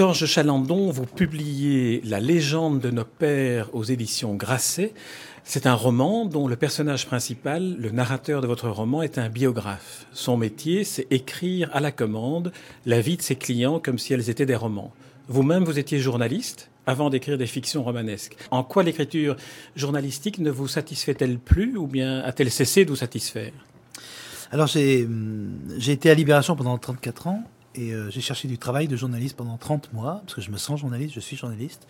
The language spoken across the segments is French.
Sorge Chalandon, vous publiez La légende de nos pères aux éditions Grasset. C'est un roman dont le personnage principal, le narrateur de votre roman, est un biographe. Son métier, c'est écrire à la commande la vie de ses clients comme si elles étaient des romans. Vous-même, vous étiez journaliste avant d'écrire des fictions romanesques. En quoi l'écriture journalistique ne vous satisfait-elle plus ou bien a-t-elle cessé de vous satisfaire? Alors j'ai été à Libération pendant 34 ans et euh, j'ai cherché du travail de journaliste pendant 30 mois, parce que je me sens journaliste, je suis journaliste.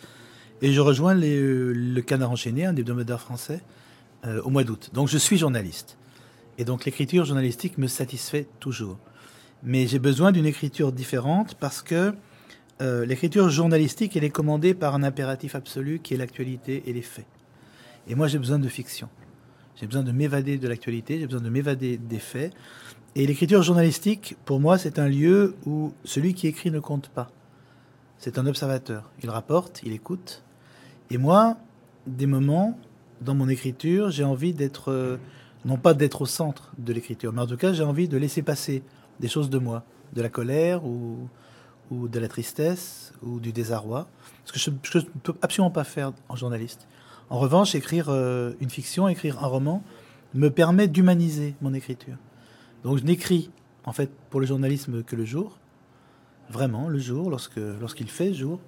Et je rejoins euh, le Canard enchaîné, un des hebdomadaires français, euh, au mois d'août. Donc je suis journaliste. Et donc l'écriture journalistique me satisfait toujours. Mais j'ai besoin d'une écriture différente parce que l'écriture journalistique, elle est commandée par un impératif absolu qui est l'actualité et les faits. Et moi j'ai besoin de fiction. J'ai besoin de m'évader de l'actualité, j'ai besoin de m'évader des faits. Et l'écriture journalistique, pour moi, c'est un lieu où celui qui écrit ne compte pas. C'est un observateur. Il rapporte, il écoute. Et moi, des moments, dans mon écriture, j'ai envie d'être, euh, non pas d'être au centre de l'écriture, mais en tout cas, j'ai envie de laisser passer des choses de moi, de la colère ou, ou de la tristesse ou du désarroi. Ce que je ne peux absolument pas faire en journaliste. En revanche, écrire euh, une fiction, écrire un roman, me permet d'humaniser mon écriture. Donc je n'écris en fait pour le journalisme que le jour, vraiment le jour, lorsqu'il fait jour.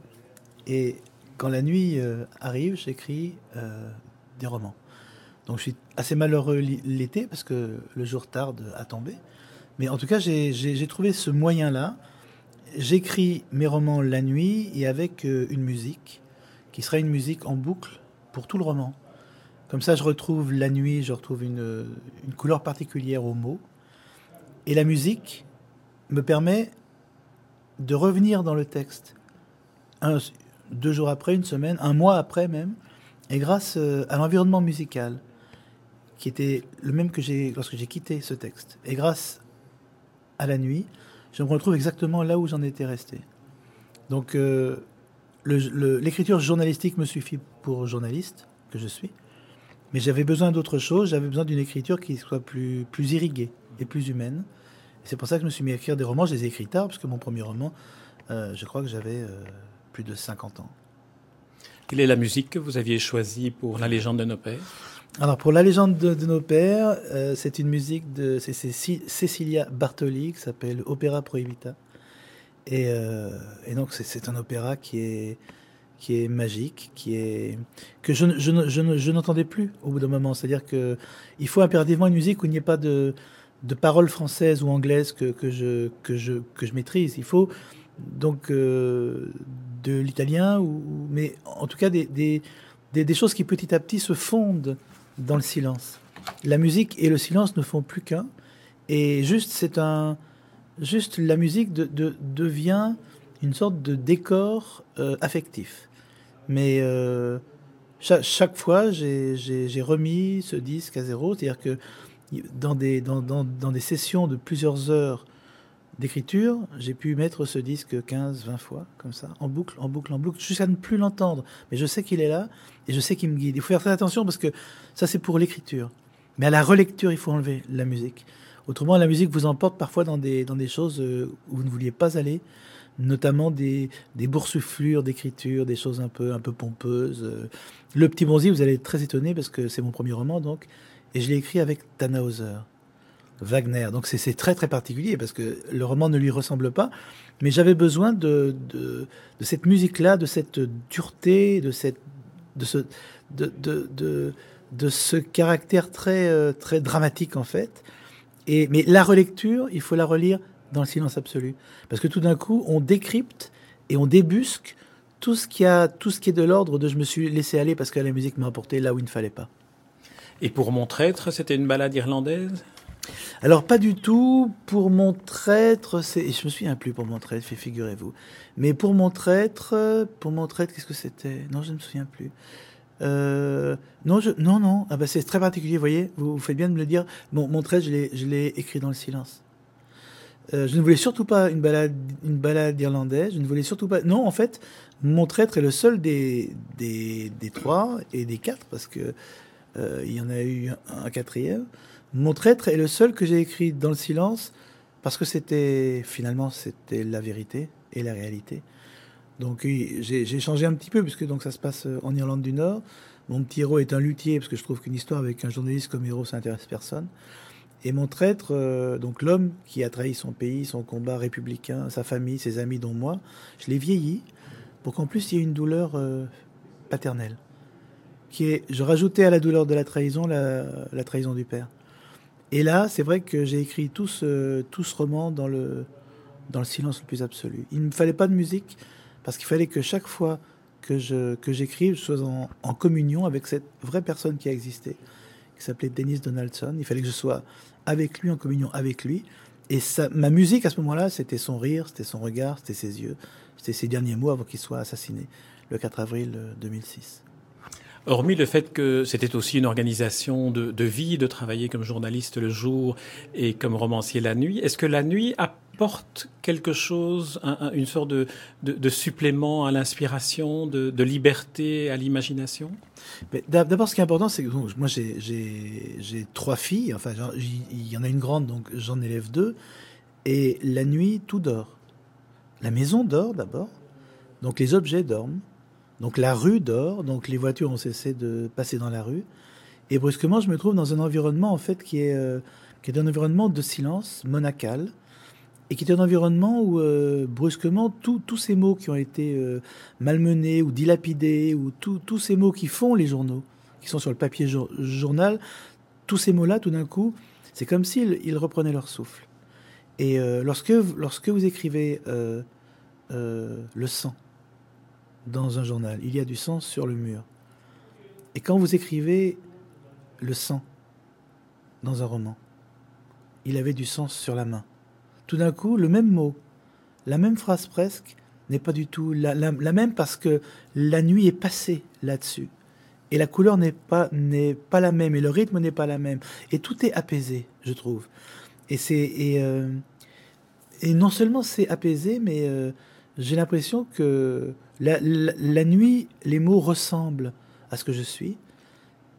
Et quand la nuit euh, arrive, j'écris euh, des romans. Donc je suis assez malheureux l'été parce que le jour tarde à tomber. Mais en tout cas, j'ai trouvé ce moyen-là. J'écris mes romans la nuit et avec une musique qui sera une musique en boucle pour tout le roman. Comme ça, je retrouve la nuit, je retrouve une, une couleur particulière aux mots. Et la musique me permet de revenir dans le texte deux jours après, une semaine, un mois après même, et grâce euh, à l'environnement musical qui était le même que j'ai lorsque j'ai quitté ce texte, et grâce à la nuit, je me retrouve exactement là où j'en étais resté. Donc euh, l'écriture journalistique me suffit pour journaliste que je suis, mais j'avais besoin d'autre chose, j'avais besoin d'une écriture qui soit plus, plus irriguée et plus humaine. C'est pour ça que je me suis mis à écrire des romans. Je les ai écrits tard, parce que mon premier roman, euh, je crois que j'avais euh, plus de 50 ans. Quelle est la musique que vous aviez choisie pour La légende de nos pères? Alors, pour La légende de, nos pères, euh, c'est une musique de c'est Cecilia Bartoli qui s'appelle Opéra Prohibita. Et, et donc, c'est un opéra qui est, qui est magique, qui est que je, je, je, je n'entendais plus au bout d'un moment. C'est-à-dire que il faut impérativement une musique où il n'y ait pas de de paroles françaises ou anglaises que, que, je, que, je, que je maîtrise. Il faut donc euh, de l'italien, mais en tout cas des, des, des, choses qui petit à petit se fondent dans le silence. La musique et le silence ne font plus qu'un. Et juste, c'est un, juste la musique de, de, devient une sorte de décor euh, affectif. Mais euh, chaque, fois, j'ai remis ce disque à zéro, c'est-à-dire que dans des, dans des sessions de plusieurs heures d'écriture, j'ai pu mettre ce disque 15, 20 fois, comme ça, en boucle, en boucle, en boucle, jusqu'à ne plus l'entendre. Mais je sais qu'il est là et je sais qu'il me guide. Il faut faire très attention parce que ça, c'est pour l'écriture. Mais à la relecture, il faut enlever la musique. Autrement, la musique vous emporte parfois dans des, dans des choses euh, où vous ne vouliez pas aller, notamment des, des boursouflures d'écriture, des choses un peu, un peu pompeuses. Le Petit Bonzi, vous allez être très étonné parce que c'est mon premier roman, donc et je l'ai écrit avec Tannhauser, Wagner. Donc c'est très très particulier parce que le roman ne lui ressemble pas, mais j'avais besoin de, de, de cette musique-là, de cette dureté, de, cette, de, ce, de, de, de ce caractère très, euh, très dramatique en fait. Et, mais la relecture, il faut la relire dans le silence absolu. Parce que tout d'un coup, on décrypte et on débusque tout ce qui, a, tout ce qui est de l'ordre de je me suis laissé aller parce que la musique m'a apporté là où il ne fallait pas. Et pour mon traître, c'était une balade irlandaise? Alors pas du tout. Pour mon traître, c'est, je me souviens plus pour mon traître, figurez-vous. Mais pour mon traître, pour mon traître, qu'est-ce que c'était? Non, je ne me souviens plus. Euh, non, non, non. Ah bah c'est très particulier, vous voyez. Vous, faites bien de me le dire. Mon trait, je l'ai, écrit dans le silence. Euh, je ne voulais surtout pas une balade, irlandaise. Je ne voulais surtout pas. Non, en fait, mon traître est le seul des trois et des quatre parce que euh, il y en a eu un, un quatrième. Mon traître est le seul que j'ai écrit dans le silence parce que c'était finalement c'était la vérité et la réalité. Donc j'ai changé un petit peu puisque donc ça se passe euh, en Irlande du Nord. Mon petit héros est un luthier parce que je trouve qu'une histoire avec un journaliste comme héros ça intéresse personne. Et mon traître, euh, donc l'homme qui a trahi son pays, son combat républicain, sa famille, ses amis dont moi, je l'ai vieilli pour qu'en plus il y ait une douleur euh, paternelle. Qui est, je rajoutais à la douleur de la trahison la, la trahison du père. Et là, c'est vrai que j'ai écrit tout ce, tout ce roman dans le, dans le silence le plus absolu. Il ne me fallait pas de musique parce qu'il fallait que chaque fois que je que j'écrive, je sois en, communion avec cette vraie personne qui a existé, qui s'appelait Dennis Donaldson. Il fallait que je sois avec lui, en communion avec lui. Et ça, ma musique à ce moment-là, c'était son rire, c'était son regard, c'était ses yeux, c'était ses derniers mots avant qu'il soit assassiné le 4 avril 2006. Hormis le fait que c'était aussi une organisation de, de, vie, de travailler comme journaliste le jour et comme romancier la nuit, est-ce que la nuit apporte quelque chose, un, un, une sorte de, de, supplément à l'inspiration, de, liberté à l'imagination? D'abord, ce qui est important, c'est que moi j'ai trois filles, enfin il y en a une grande, donc j'en élève deux, et la nuit, tout dort. La maison dort d'abord, donc les objets dorment. Donc la rue dort, donc les voitures ont cessé de passer dans la rue. Et brusquement, je me trouve dans un environnement en fait qui est, euh, qui est un environnement de silence monacal et qui est un environnement où euh, brusquement tous ces mots qui ont été euh, malmenés ou dilapidés ou tous ces mots qui font les journaux, qui sont sur le papier jour, journal, tous ces mots-là, tout d'un coup, c'est comme s'ils ils reprenaient leur souffle. Et lorsque, lorsque vous écrivez le sang, dans un journal. Il y a du sang sur le mur. Et quand vous écrivez le sang dans un roman, il avait du sang sur la main. Tout d'un coup, le même mot, la même phrase presque, n'est pas du tout la, la, même parce que la nuit est passée là-dessus. Et la couleur n'est pas, n'est pas la même, et le rythme n'est pas la même. Et tout est apaisé, je trouve. Et, c'est, et, euh, et non seulement c'est apaisé, mais euh, j'ai l'impression que la, nuit, les mots ressemblent à ce que je suis,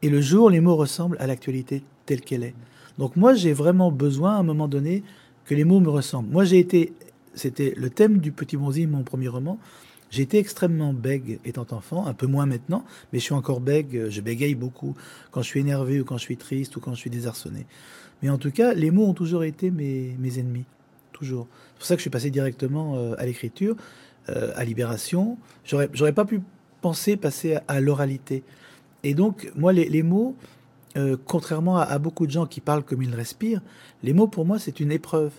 et le jour, les mots ressemblent à l'actualité telle qu'elle est. Donc moi, j'ai vraiment besoin, à un moment donné, que les mots me ressemblent. Moi, j'ai été, c'était le thème du Petit Bonzi, mon premier roman, j'ai été extrêmement bègue étant enfant, un peu moins maintenant, mais je suis encore bègue, je bégaye beaucoup quand je suis énervé ou quand je suis triste ou quand je suis désarçonné. Mais en tout cas, les mots ont toujours été mes, mes ennemis, toujours. C'est pour ça que je suis passé directement euh, à l'écriture à Libération. J'aurais, j'aurais pas pu penser passer à, l'oralité. Et donc, moi, les, les mots, euh, contrairement à, à, beaucoup de gens qui parlent comme ils respirent, les mots pour moi, c'est une épreuve.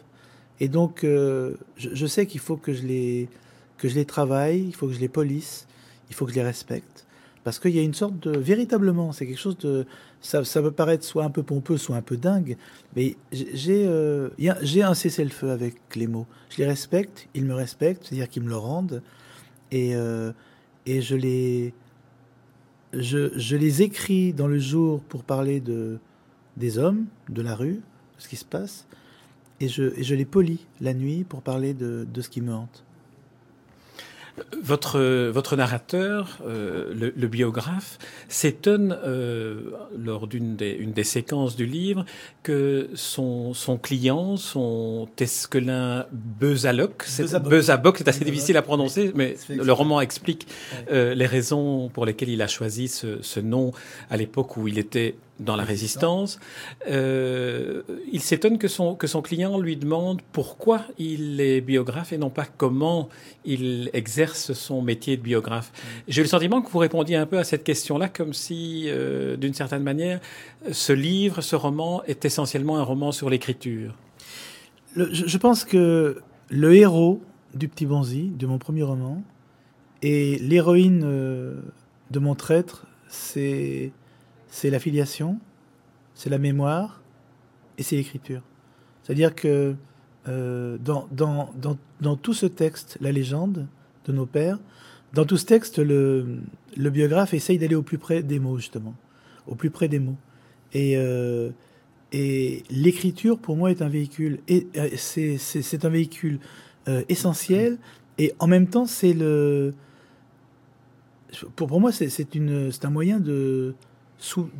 Et donc, euh, je, je, sais qu'il faut que je, les, que je les travaille, il faut que je les polisse, il faut que je les respecte. Parce qu'il y a une sorte de. Véritablement, c'est quelque chose de. Ça, peut paraître soit un peu pompeux, soit un peu dingue, mais j'ai euh, j'ai un cessez-le-feu avec les mots. Je les respecte, ils me respectent, c'est-à-dire qu'ils me le rendent, et, euh, je, les, je les écris dans le jour pour parler de, des hommes, de la rue, de ce qui se passe, et je, et je les polis la nuit pour parler de, de ce qui me hante. Votre, votre narrateur, euh, le, le, biographe, s'étonne euh, lors d'une des, une des séquences du livre que son, son client, son Tesquelin Bezaloc, Bezaboc, c'est assez difficile à prononcer, mais le roman explique euh, les raisons pour lesquelles il a choisi ce, ce nom à l'époque où il était dans la résistance. Euh, il s'étonne que son, que son client lui demande pourquoi il est biographe et non pas comment il exerce son métier de biographe. J'ai le sentiment que vous répondiez un peu à cette question-là comme si, euh, d'une certaine manière, ce livre, ce roman est essentiellement un roman sur l'écriture. Je, pense que le héros du Petit Bonzi, de mon premier roman, et l'héroïne euh, de mon traître, c'est c'est la filiation, c'est la mémoire et c'est l'écriture. C'est-à-dire que euh, dans, dans, dans, dans, tout ce texte, la légende de nos pères, dans tout ce texte, le, le biographe essaye d'aller au plus près des mots, justement, au plus près des mots. Et, euh, et l'écriture, pour moi, est un véhicule, et euh, c'est un véhicule euh, essentiel, et en même temps, c'est le, pour, pour moi, c'est un moyen de,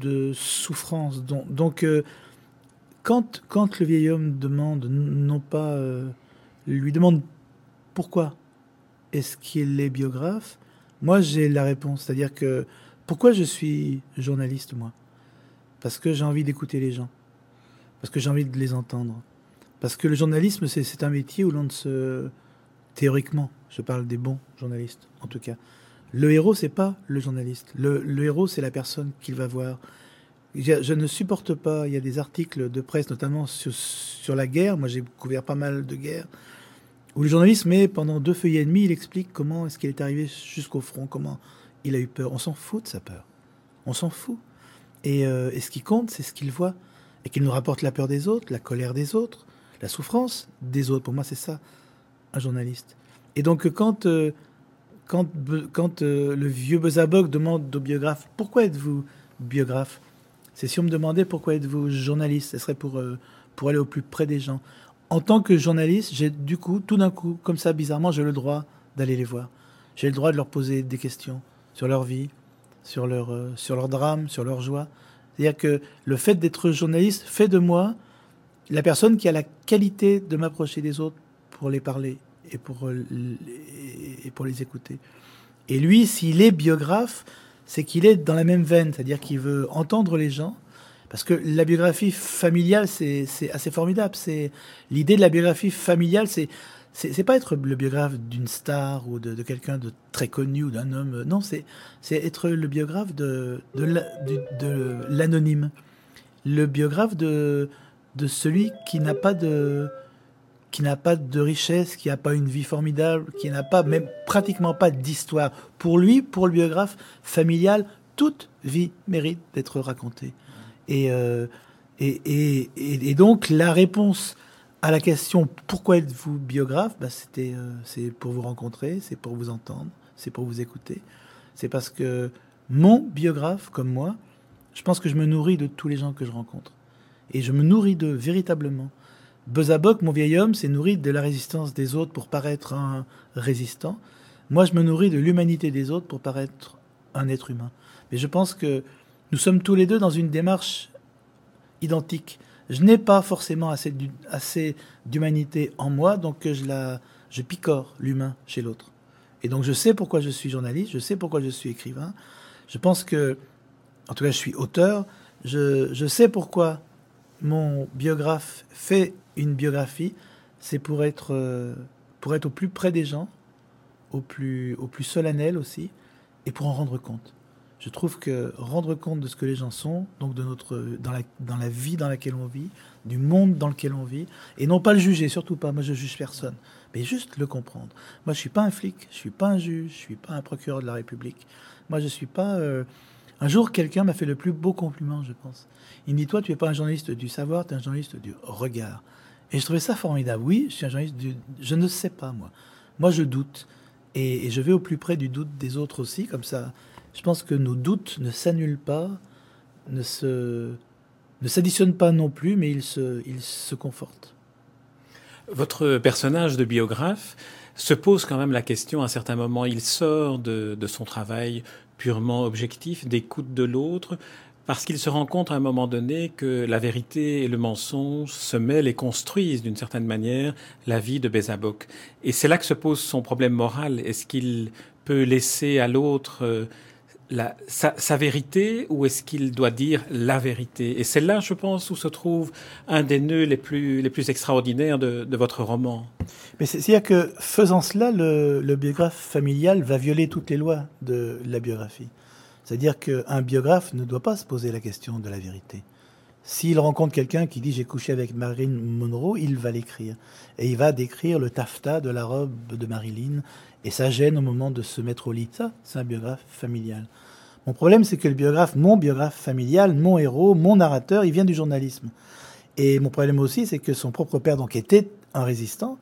de souffrance. Donc, donc quand, quand le vieil homme demande, non pas, lui demande pourquoi est-ce qu'il est biographe Moi, j'ai la réponse. C'est-à-dire que pourquoi je suis journaliste, moi? Parce que j'ai envie d'écouter les gens. Parce que j'ai envie de les entendre. Parce que le journalisme, c'est un métier où l'on ne se... Théoriquement, je parle des bons journalistes, en tout cas. Le héros, c'est pas le journaliste. Le, héros, c'est la personne qu'il va voir. Je ne supporte pas, il y a des articles de presse, notamment sur, sur la guerre. Moi, j'ai couvert pas mal de guerres où le journaliste met pendant deux feuillets et demi, il explique comment est-ce qu'il est arrivé jusqu'au front, comment il a eu peur. On s'en fout de sa peur. On s'en fout. Et, euh, et, ce qui compte, c'est ce qu'il voit. Et qu'il nous rapporte la peur des autres, la colère des autres, la souffrance des autres. Pour moi, c'est ça, un journaliste. Et donc, quand, euh, quand, euh, le vieux Bezabok demande au biographe Pourquoi êtes-vous biographe? C'est si on me demandait pourquoi êtes-vous journaliste, ce serait pour, pour aller au plus près des gens en tant que journaliste, j'ai du coup, tout d'un coup, comme ça, bizarrement, j'ai le droit d'aller les voir. J'ai le droit de leur poser des questions sur leur vie, sur leur, euh, sur leur drame, sur leur joie. C'est-à-dire que le fait d'être journaliste fait de moi la personne qui a la qualité de m'approcher des autres pour les parler et pour, euh, et pour les écouter. Et lui, s'il est biographe, c'est qu'il est dans la même veine, c'est-à-dire qu'il veut entendre les gens, parce que la biographie familiale, c'est assez formidable. C'est l'idée de la biographie familiale, c'est c'est pas être le biographe d'une star ou de, quelqu'un de très connu ou d'un homme. Non, c'est être le biographe de de l'anonyme, le biographe de de celui qui n'a pas de qui n'a pas de richesse, qui n'a pas une vie formidable, qui n'a pas même pratiquement pas d'histoire. Pour lui, pour le biographe familial, toute vie mérite d'être racontée. Euh, et, et, et, et, donc, la réponse à la question pourquoi êtes-vous biographe? Bah, c'était, euh, C'est pour vous rencontrer, c'est pour vous entendre, c'est pour vous écouter. C'est parce que mon biographe, comme moi, je pense que je me nourris de tous les gens que je rencontre. Et je me nourris d'eux véritablement. Bezabok, mon vieil homme, s'est nourri de la résistance des autres pour paraître un résistant. Moi, je me nourris de l'humanité des autres pour paraître un être humain. Mais je pense que nous sommes tous les deux dans une démarche identique. Je n'ai pas forcément assez d'humanité en moi, donc je, la, je picore l'humain chez l'autre. Et donc je sais pourquoi je suis journaliste, je sais pourquoi je suis écrivain. Je pense que, en tout cas, je suis auteur. Je, je sais pourquoi mon biographe fait une biographie. C'est pour être, euh, pour être au plus près des gens, au plus, au plus solennel aussi, et pour en rendre compte je trouve que rendre compte de ce que les gens sont, donc de notre dans la, dans la vie dans laquelle on vit, du monde dans lequel on vit, et non pas le juger, surtout pas. Moi, je juge personne, mais juste le comprendre. Moi, je suis pas un flic, je suis pas un juge, je suis pas un procureur de la République. Moi, je suis pas. Euh, un jour, quelqu'un m'a fait le plus beau compliment, je pense. Il me dit Toi, tu es pas un journaliste du savoir, tu es un journaliste du regard. Et je trouvais ça formidable. Oui, je suis un journaliste. Je ne sais pas, moi. Moi, je doute. Et, et je vais au plus près du doute des autres aussi, comme ça je pense que nos doutes ne s'annulent pas, ne se ne s'additionnent pas non plus, mais ils se, ils se confortent. Votre personnage de biographe se pose quand même la question à un certain moment. Il sort de, de son travail purement objectif, d'écoute de l'autre, parce qu'il se rend compte à un moment donné que la vérité et le mensonge se mêlent et construisent d'une certaine manière la vie de Bézabok. Et c'est là que se pose son problème moral. Est-ce qu'il peut laisser à l'autre euh, la, sa, vérité ou est-ce qu'il doit dire la vérité? Et c'est là, je pense, où se trouve un des nœuds les plus, extraordinaires de, votre roman. Mais c'est-à-dire que faisant cela, le, biographe familial va violer toutes les lois de la biographie. C'est-à-dire qu'un biographe ne doit pas se poser la question de la vérité. S'il rencontre quelqu'un qui dit j'ai couché avec Marilyn Monroe, il va l'écrire. Et il va décrire le taffetas de la robe de Marilyn et ça gêne au moment de se mettre au lit. Ça, c'est un biographe familial. Mon problème, c'est que le biographe, mon biographe familial, mon héros, mon narrateur, il vient du journalisme. Et mon problème aussi, c'est que son propre père, donc, était un résistant.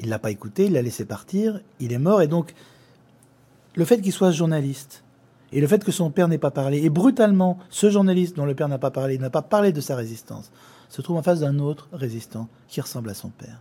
Il l'a pas écouté, il l'a laissé partir, il est mort, et donc, le fait qu'il soit journaliste et le fait que son père n'ait pas parlé, et brutalement, ce journaliste dont le père n'a pas parlé, n'a pas parlé de sa résistance, se trouve en face d'un autre résistant qui ressemble à son père.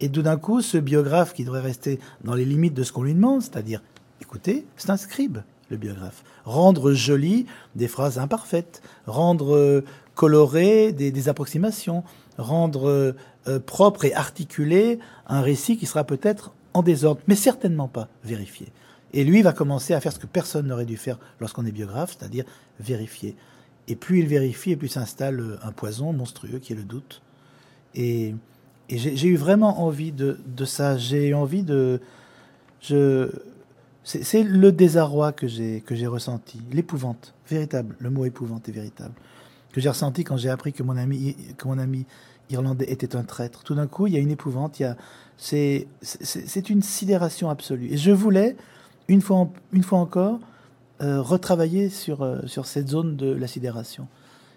Et tout d'un coup, ce biographe qui devrait rester dans les limites de ce qu'on lui demande, c'est-à-dire, écoutez, c'est un scribe, le biographe. Rendre joli des phrases imparfaites, rendre euh, coloré des, approximations, rendre euh, euh, propre et articulé un récit qui sera peut-être en désordre, mais certainement pas vérifié. Et lui va commencer à faire ce que personne n'aurait dû faire lorsqu'on est biographe, c'est-à-dire vérifier. Et plus il vérifie, et plus s'installe un poison monstrueux qui est le doute. Et, j'ai eu vraiment envie de, ça. J'ai envie de. Je, c'est le désarroi que j'ai que j'ai ressenti, l'épouvante, véritable. Le mot épouvante est véritable que j'ai ressenti quand j'ai appris que mon ami que mon ami irlandais était un traître. Tout d'un coup, il y a une épouvante. Il y a c'est c'est une sidération absolue. Et je voulais une fois une fois encore euh, retravailler sur euh, sur cette zone de la sidération.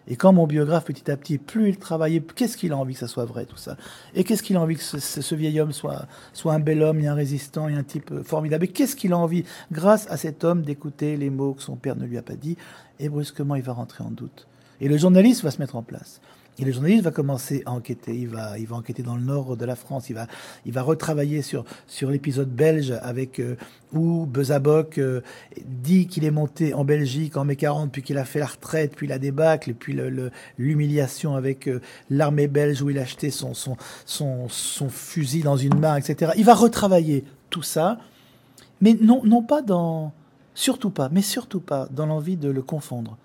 Et quand mon biographe, petit à petit, plus il travaillait, qu'est-ce qu'il a envie que ça soit vrai, tout ça? Et qu'est-ce qu'il a envie que ce, vieil homme soit, soit un bel homme et un résistant et un type euh, formidable? Et qu'est-ce qu'il a envie, grâce à cet homme, d'écouter les mots que son père ne lui a pas dit? Et brusquement, il va rentrer en doute. Et le journaliste va se mettre en place. Et le journaliste va commencer à enquêter. Il va, il va enquêter dans le nord de la France. Il va, il va retravailler sur, sur l'épisode belge avec euh, où Bezaboc euh, dit qu'il est monté en Belgique en mai 40, puis qu'il a fait la retraite, puis la débâcle, puis l'humiliation avec euh, l'armée belge où il a acheté son, son, son, son fusil dans une main, etc. Il va retravailler tout ça, mais non, non pas dans, surtout pas, mais surtout pas dans l'envie de le confondre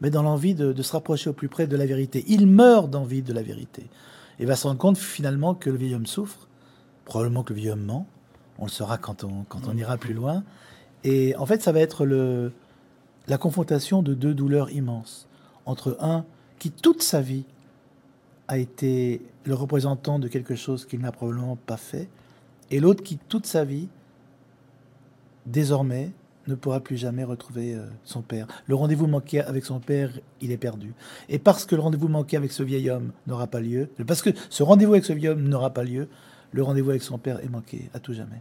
mais dans l'envie de, se rapprocher au plus près de la vérité. Il meurt d'envie de la vérité. Et va se rendre compte finalement que le vieil homme souffre, probablement que le vieil homme ment, on le saura quand on, ira plus loin. Et en fait, ça va être le, la confrontation de deux douleurs immenses. Entre un qui toute sa vie a été le représentant de quelque chose qu'il n'a probablement pas fait, et l'autre qui toute sa vie, désormais, ne pourra plus jamais retrouver euh, son père. Le rendez-vous manqué avec son père, il est perdu. Et parce que le rendez-vous manqué avec ce vieil homme n'aura pas lieu, parce que ce rendez-vous avec ce vieil homme n'aura pas lieu, le rendez-vous avec son père est manqué à tout jamais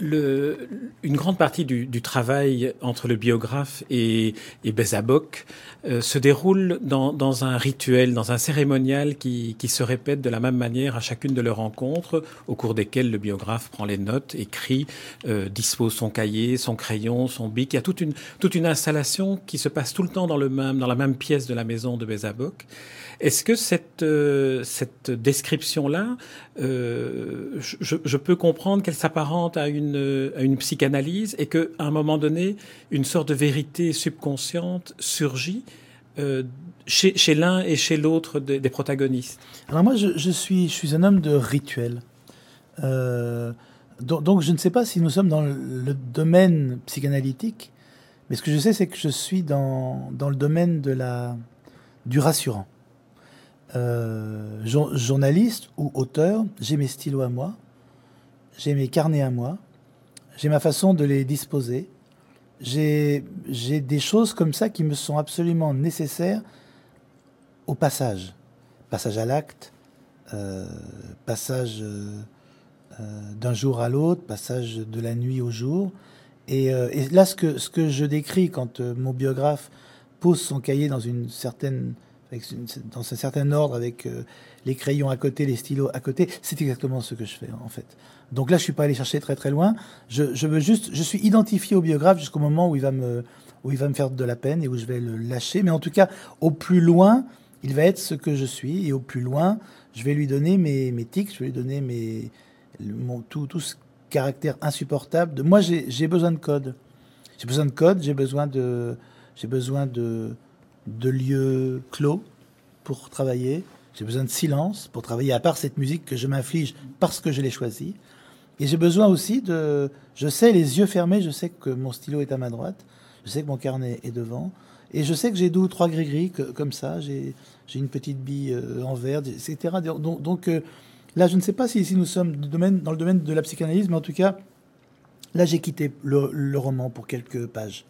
le, une grande partie du, du, travail entre le biographe et, et Bézaboc euh, se déroule dans, dans, un rituel, dans un cérémonial qui, qui, se répète de la même manière à chacune de leurs rencontres, au cours desquelles le biographe prend les notes, écrit, euh, dispose son cahier, son crayon, son bic. Il y a toute une, toute une installation qui se passe tout le temps dans, le même, dans la même pièce de la maison de Bézaboc. Est-ce que cette, euh, cette description-là, euh, je, peux comprendre qu'elle s'apparente à une, psychanalyse et qu'à un moment donné, une sorte de vérité subconsciente surgit euh, chez, l'un et chez l'autre des, protagonistes Alors moi, je, suis, un homme de rituel. Euh, donc, je ne sais pas si nous sommes dans le, domaine psychanalytique, mais ce que je sais, c'est que je suis dans, le domaine du rassurant. Euh, journaliste ou auteur, j'ai mes stylos à moi, j'ai mes carnets à moi, j'ai ma façon de les disposer, j'ai des choses comme ça qui me sont absolument nécessaires au passage. Passage à l'acte, euh, passage euh, d'un jour à l'autre, passage de la nuit au jour. Et, là, ce que, ce que je décris quand mon biographe pose son cahier dans une certaine dans un certain ordre, avec euh, les crayons à côté, les stylos à côté. C'est exactement ce que je fais en fait. Donc là, je suis pas allé chercher très très loin. Je, je veux juste, je suis identifié au biographe jusqu'au moment où il va me, où il va me faire de la peine et où je vais le lâcher. Mais en tout cas, au plus loin, il va être ce que je suis et au plus loin, je vais lui donner mes, mes tics, je vais lui donner mes, tout, tout ce caractère insupportable. De, moi, j'ai besoin de code. J'ai besoin de code. J'ai besoin de, j'ai besoin de de lieux clos pour travailler. J'ai besoin de silence pour travailler, à part cette musique que je m'inflige parce que je l'ai choisie. Et j'ai besoin aussi de... Je sais, les yeux fermés, je sais que mon stylo est à ma droite, je sais que mon carnet est devant, et je sais que j'ai deux ou trois gris-gris comme ça, j'ai une petite bille euh, en verre, etc. Donc, euh, là, je ne sais pas si, si nous sommes dans le domaine de la psychanalyse, mais en tout cas, là, j'ai quitté le roman pour quelques pages.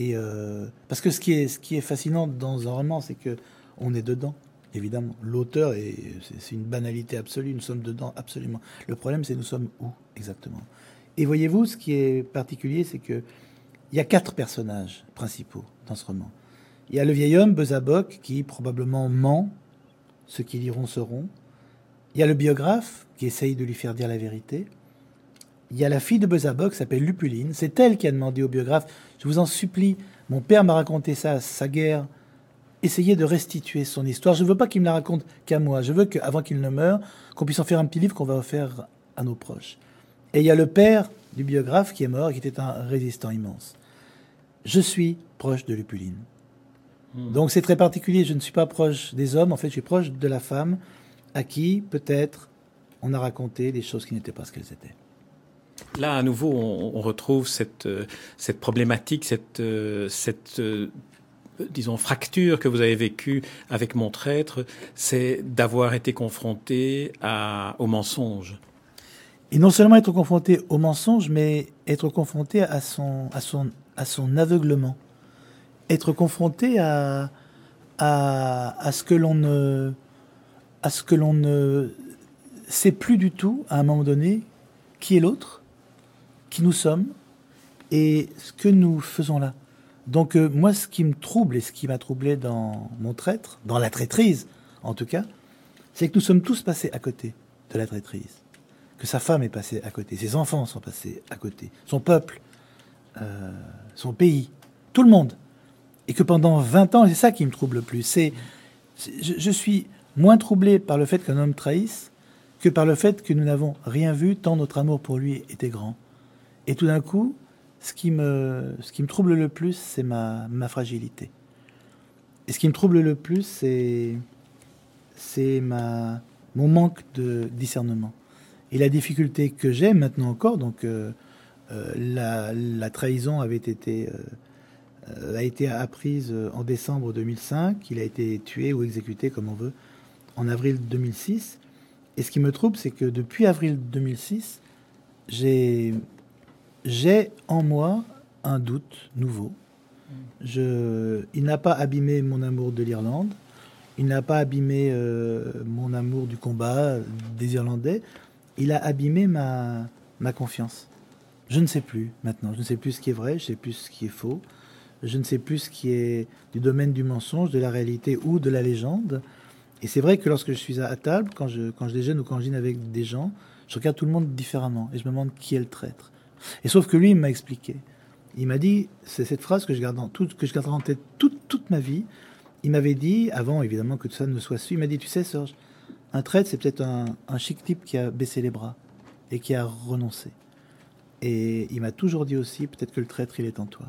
Euh, parce que ce qui est est fascinant dans un roman, c'est que on est dedans. Évidemment, l'auteur c'est une banalité absolue. Nous sommes dedans absolument. Le problème, c'est nous sommes où exactement? Et voyez-vous, ce qui est particulier, c'est que il y a quatre personnages principaux dans ce roman. Il y a le vieil homme, Bezabok, qui probablement ment, ceux qui liront seront. Il y a le biographe, qui essaye de lui faire dire la vérité. Il y a la fille de Bezabok, qui s'appelle Lupuline. C'est elle qui a demandé au biographe, je vous en supplie, mon père m'a raconté ça, sa guerre. Essayez de restituer son histoire. Je ne veux pas qu'il me la raconte qu'à moi. Je veux qu'avant qu'il ne meure, qu'on puisse en faire un petit livre qu'on va offrir à nos proches. Et il y a le père du biographe qui est mort et qui était un résistant immense. Je suis proche de Lupuline. Hmm. Donc c'est très particulier. Je ne suis pas proche des hommes. En fait, je suis proche de la femme à qui, peut-être, on a raconté des choses qui n'étaient pas ce qu'elles étaient. Là, à nouveau, on, retrouve cette, euh, cette problématique, cette, euh, cette euh, disons, fracture que vous avez vécue avec mon traître, c'est d'avoir été confronté à, au mensonge. Et non seulement être confronté au mensonge, mais être confronté à son, à son, à son aveuglement. Être confronté à, à, à ce que l'on ne, à ce que l'on ne sait plus du tout, à un moment donné, qui est l'autre, qui nous sommes et ce que nous faisons là. Donc euh, moi, ce qui me trouble et ce qui m'a troublé dans mon traître, dans la traîtrise en tout cas, c'est que nous sommes tous passés à côté de la traîtrise que sa femme est passée à côté, ses enfants sont passés à côté, son peuple, euh, son pays, tout le monde. Et que pendant 20 ans, c'est ça qui me trouble le plus, c'est je, je, suis moins troublé par le fait qu'un homme trahisse que par le fait que nous n'avons rien vu tant notre amour pour lui était grand. Et tout d'un coup, ce qui me, ce qui me trouble le plus, c'est ma, ma fragilité. Et ce qui me trouble le plus, c'est, mon manque de discernement. Et la difficulté que j'ai maintenant encore, donc euh, euh, la, trahison avait été, euh, a été apprise en décembre 2005, il a été tué ou exécuté comme on veut en avril 2006. Et ce qui me trouble, c'est que depuis avril 2006, j'ai j'ai en moi un doute nouveau. Il n'a pas abîmé mon amour de l'Irlande, il n'a pas abîmé mon amour du combat des Irlandais il a abîmé ma, ma confiance. Je ne sais plus maintenant. Je ne sais plus ce qui est vrai, je ne sais plus ce qui est faux. Je ne sais plus ce qui est du domaine du mensonge, de la réalité ou de la légende. Et c'est vrai que lorsque je suis à table, quand je, quand je déjeune ou quand je dîne avec des gens, je regarde tout le monde différemment et je me demande qui est le traître. Et sauf que lui, il m'a expliqué. Il m'a dit, c'est cette phrase que je garde en, toute, que je garderai en tête toute, toute ma vie. Il m'avait dit, avant évidemment que tout ça ne soit su, il m'a dit, tu sais Serge, un traître, c'est peut-être un, chic type qui a baissé les bras et qui a renoncé. Et il m'a toujours dit aussi, peut-être que le traître, il est en toi.